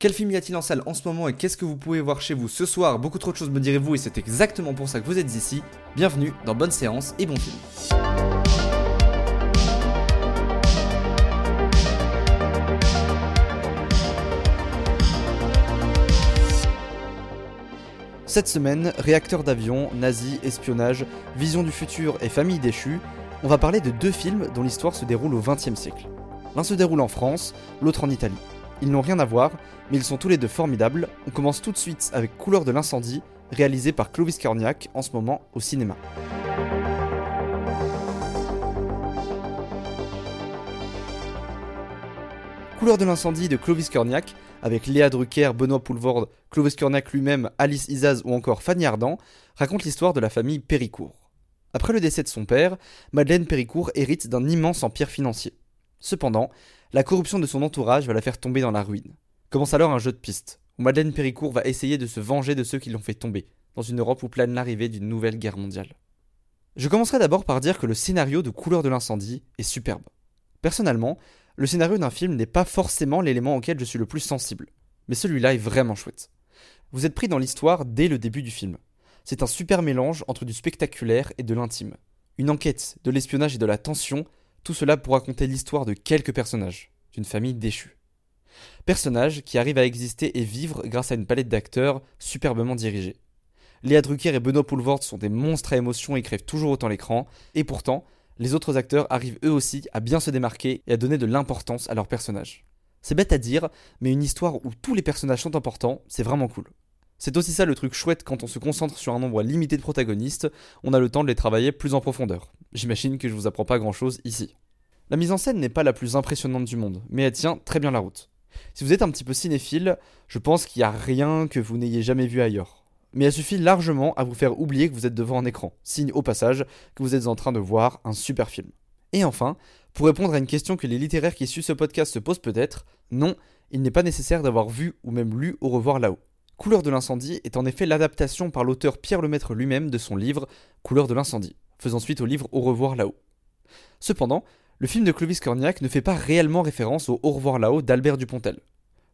Quel film y a-t-il en salle en ce moment et qu'est-ce que vous pouvez voir chez vous ce soir? Beaucoup trop de choses me direz-vous et c'est exactement pour ça que vous êtes ici. Bienvenue dans Bonne séance et bon film. Cette semaine, réacteur d'avion, nazi, espionnage, vision du futur et famille déchue, on va parler de deux films dont l'histoire se déroule au XXe siècle. L'un se déroule en France, l'autre en Italie. Ils n'ont rien à voir, mais ils sont tous les deux formidables. On commence tout de suite avec Couleur de l'incendie, réalisé par Clovis Cornillac en ce moment au cinéma. Couleur de l'incendie de Clovis Cornillac, avec Léa Drucker, Benoît Poulvord, Clovis Cornillac lui-même, Alice Isaz ou encore Fanny Ardant, raconte l'histoire de la famille Péricourt. Après le décès de son père, Madeleine Péricourt hérite d'un immense empire financier. Cependant, la corruption de son entourage va la faire tomber dans la ruine. Commence alors un jeu de pistes, où Madeleine Péricourt va essayer de se venger de ceux qui l'ont fait tomber, dans une Europe où plane l'arrivée d'une nouvelle guerre mondiale. Je commencerai d'abord par dire que le scénario de Couleur de l'incendie est superbe. Personnellement, le scénario d'un film n'est pas forcément l'élément auquel je suis le plus sensible, mais celui-là est vraiment chouette. Vous êtes pris dans l'histoire dès le début du film. C'est un super mélange entre du spectaculaire et de l'intime. Une enquête, de l'espionnage et de la tension, tout cela pour raconter l'histoire de quelques personnages, d'une famille déchue. Personnages qui arrivent à exister et vivre grâce à une palette d'acteurs superbement dirigés. Léa Drucker et Benoît Poulvord sont des monstres à émotions et crèvent toujours autant l'écran, et pourtant, les autres acteurs arrivent eux aussi à bien se démarquer et à donner de l'importance à leurs personnages. C'est bête à dire, mais une histoire où tous les personnages sont importants, c'est vraiment cool. C'est aussi ça le truc chouette quand on se concentre sur un nombre limité de protagonistes, on a le temps de les travailler plus en profondeur. J'imagine que je vous apprends pas grand chose ici. La mise en scène n'est pas la plus impressionnante du monde, mais elle tient très bien la route. Si vous êtes un petit peu cinéphile, je pense qu'il n'y a rien que vous n'ayez jamais vu ailleurs. Mais elle suffit largement à vous faire oublier que vous êtes devant un écran, signe au passage que vous êtes en train de voir un super film. Et enfin, pour répondre à une question que les littéraires qui suivent ce podcast se posent peut-être, non, il n'est pas nécessaire d'avoir vu ou même lu Au revoir là-haut. Couleur de l'incendie est en effet l'adaptation par l'auteur Pierre Lemaître lui-même de son livre Couleur de l'incendie, faisant suite au livre Au revoir là-haut. Cependant, le film de Clovis Cornillac ne fait pas réellement référence au Au revoir là-haut d'Albert Dupontel.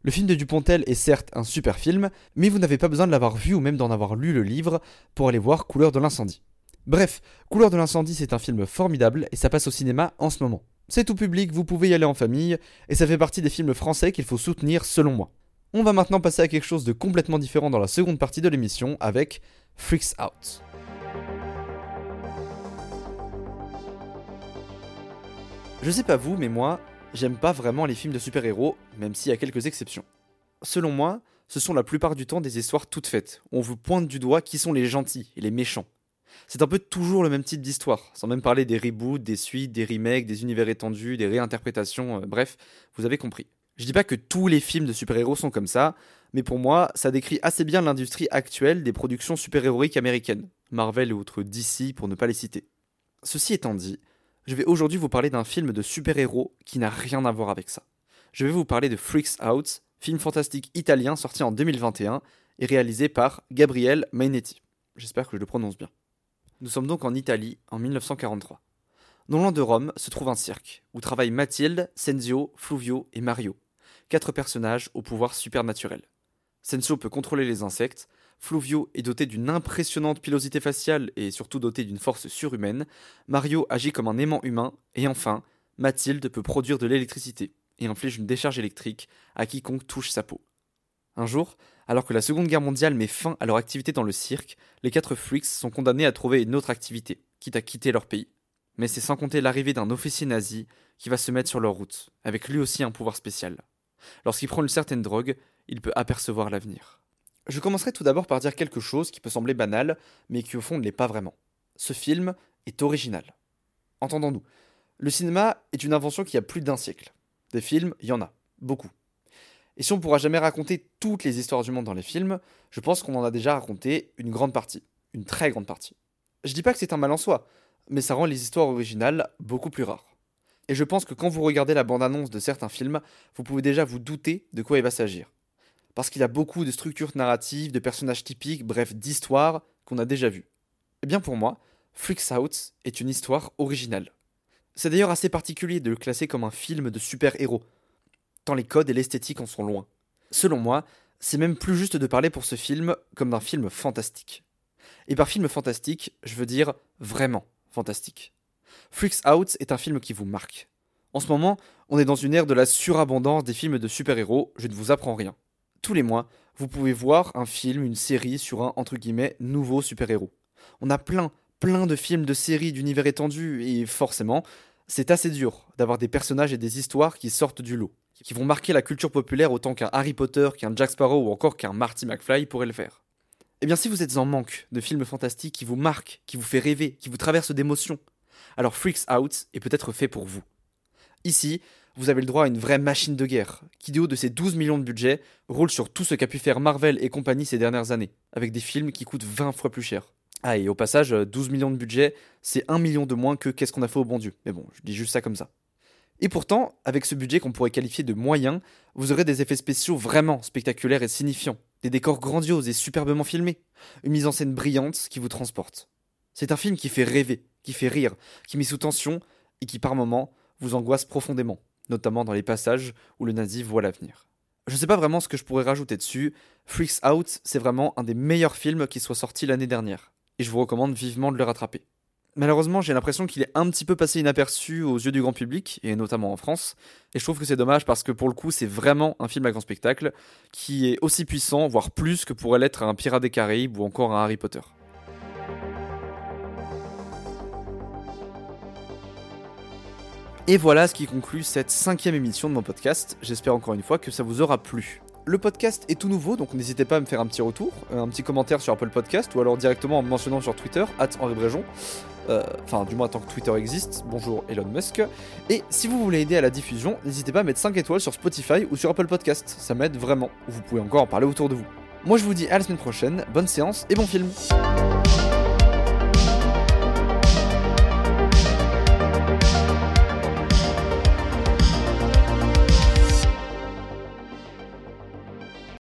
Le film de Dupontel est certes un super film, mais vous n'avez pas besoin de l'avoir vu ou même d'en avoir lu le livre pour aller voir Couleur de l'incendie. Bref, Couleur de l'incendie c'est un film formidable et ça passe au cinéma en ce moment. C'est tout public, vous pouvez y aller en famille, et ça fait partie des films français qu'il faut soutenir selon moi. On va maintenant passer à quelque chose de complètement différent dans la seconde partie de l'émission avec Freaks Out. Je sais pas vous, mais moi, j'aime pas vraiment les films de super-héros, même s'il y a quelques exceptions. Selon moi, ce sont la plupart du temps des histoires toutes faites. On vous pointe du doigt qui sont les gentils et les méchants. C'est un peu toujours le même type d'histoire, sans même parler des reboots, des suites, des remakes, des univers étendus, des réinterprétations, euh, bref, vous avez compris. Je dis pas que tous les films de super-héros sont comme ça, mais pour moi, ça décrit assez bien l'industrie actuelle des productions super-héroïques américaines, Marvel et autres DC pour ne pas les citer. Ceci étant dit, je vais aujourd'hui vous parler d'un film de super-héros qui n'a rien à voir avec ça. Je vais vous parler de Freaks Out, film fantastique italien sorti en 2021 et réalisé par Gabriel Mainetti. J'espère que je le prononce bien. Nous sommes donc en Italie en 1943. Non loin de Rome se trouve un cirque, où travaillent Mathilde, Senzio, Fluvio et Mario, quatre personnages au pouvoir supernaturel. Sensio peut contrôler les insectes, Fluvio est doté d'une impressionnante pilosité faciale et surtout doté d'une force surhumaine, Mario agit comme un aimant humain, et enfin, Mathilde peut produire de l'électricité et inflige une décharge électrique à quiconque touche sa peau. Un jour, alors que la Seconde Guerre mondiale met fin à leur activité dans le cirque, les quatre freaks sont condamnés à trouver une autre activité, quitte à quitter leur pays. Mais c'est sans compter l'arrivée d'un officier nazi qui va se mettre sur leur route, avec lui aussi un pouvoir spécial. Lorsqu'il prend une certaine drogue, il peut apercevoir l'avenir. Je commencerai tout d'abord par dire quelque chose qui peut sembler banal, mais qui au fond ne l'est pas vraiment. Ce film est original. Entendons-nous, le cinéma est une invention qui a plus d'un siècle. Des films, il y en a, beaucoup. Et si on ne pourra jamais raconter toutes les histoires du monde dans les films, je pense qu'on en a déjà raconté une grande partie, une très grande partie. Je dis pas que c'est un mal en soi, mais ça rend les histoires originales beaucoup plus rares. Et je pense que quand vous regardez la bande-annonce de certains films, vous pouvez déjà vous douter de quoi il va s'agir. Parce qu'il a beaucoup de structures narratives, de personnages typiques, bref, d'histoires qu'on a déjà vues. Eh bien pour moi, Freaks Out est une histoire originale. C'est d'ailleurs assez particulier de le classer comme un film de super-héros, tant les codes et l'esthétique en sont loin. Selon moi, c'est même plus juste de parler pour ce film comme d'un film fantastique. Et par film fantastique, je veux dire vraiment fantastique. Freaks Out est un film qui vous marque. En ce moment, on est dans une ère de la surabondance des films de super-héros, je ne vous apprends rien. Tous les mois, vous pouvez voir un film, une série sur un entre guillemets nouveau super-héros. On a plein, plein de films, de séries, d'univers étendus, et forcément, c'est assez dur d'avoir des personnages et des histoires qui sortent du lot, qui vont marquer la culture populaire autant qu'un Harry Potter, qu'un Jack Sparrow ou encore qu'un Marty McFly pourrait le faire. Eh bien, si vous êtes en manque de films fantastiques qui vous marquent, qui vous fait rêver, qui vous traversent d'émotions, alors Freaks Out est peut-être fait pour vous. Ici, vous avez le droit à une vraie machine de guerre, qui du haut de ses 12 millions de budget, roule sur tout ce qu'a pu faire Marvel et compagnie ces dernières années, avec des films qui coûtent 20 fois plus cher. Ah, et au passage, 12 millions de budget, c'est 1 million de moins que Qu'est-ce qu'on a fait au bon Dieu. Mais bon, je dis juste ça comme ça. Et pourtant, avec ce budget qu'on pourrait qualifier de moyen, vous aurez des effets spéciaux vraiment spectaculaires et signifiants, des décors grandioses et superbement filmés, une mise en scène brillante qui vous transporte. C'est un film qui fait rêver, qui fait rire, qui met sous tension et qui par moments vous angoisse profondément, notamment dans les passages où le nazi voit l'avenir. Je sais pas vraiment ce que je pourrais rajouter dessus, Freaks Out, c'est vraiment un des meilleurs films qui soit sorti l'année dernière, et je vous recommande vivement de le rattraper. Malheureusement, j'ai l'impression qu'il est un petit peu passé inaperçu aux yeux du grand public, et notamment en France. Et je trouve que c'est dommage parce que pour le coup, c'est vraiment un film à grand spectacle, qui est aussi puissant, voire plus que pourrait l'être un Pirate des Caraïbes ou encore un Harry Potter. Et voilà ce qui conclut cette cinquième émission de mon podcast. J'espère encore une fois que ça vous aura plu. Le podcast est tout nouveau, donc n'hésitez pas à me faire un petit retour, euh, un petit commentaire sur Apple Podcast ou alors directement en me mentionnant sur Twitter, Henri Bréjon. Euh, enfin, du moins tant que Twitter existe. Bonjour Elon Musk. Et si vous voulez aider à la diffusion, n'hésitez pas à mettre 5 étoiles sur Spotify ou sur Apple Podcast. Ça m'aide vraiment. Vous pouvez encore en parler autour de vous. Moi je vous dis à la semaine prochaine, bonne séance et bon film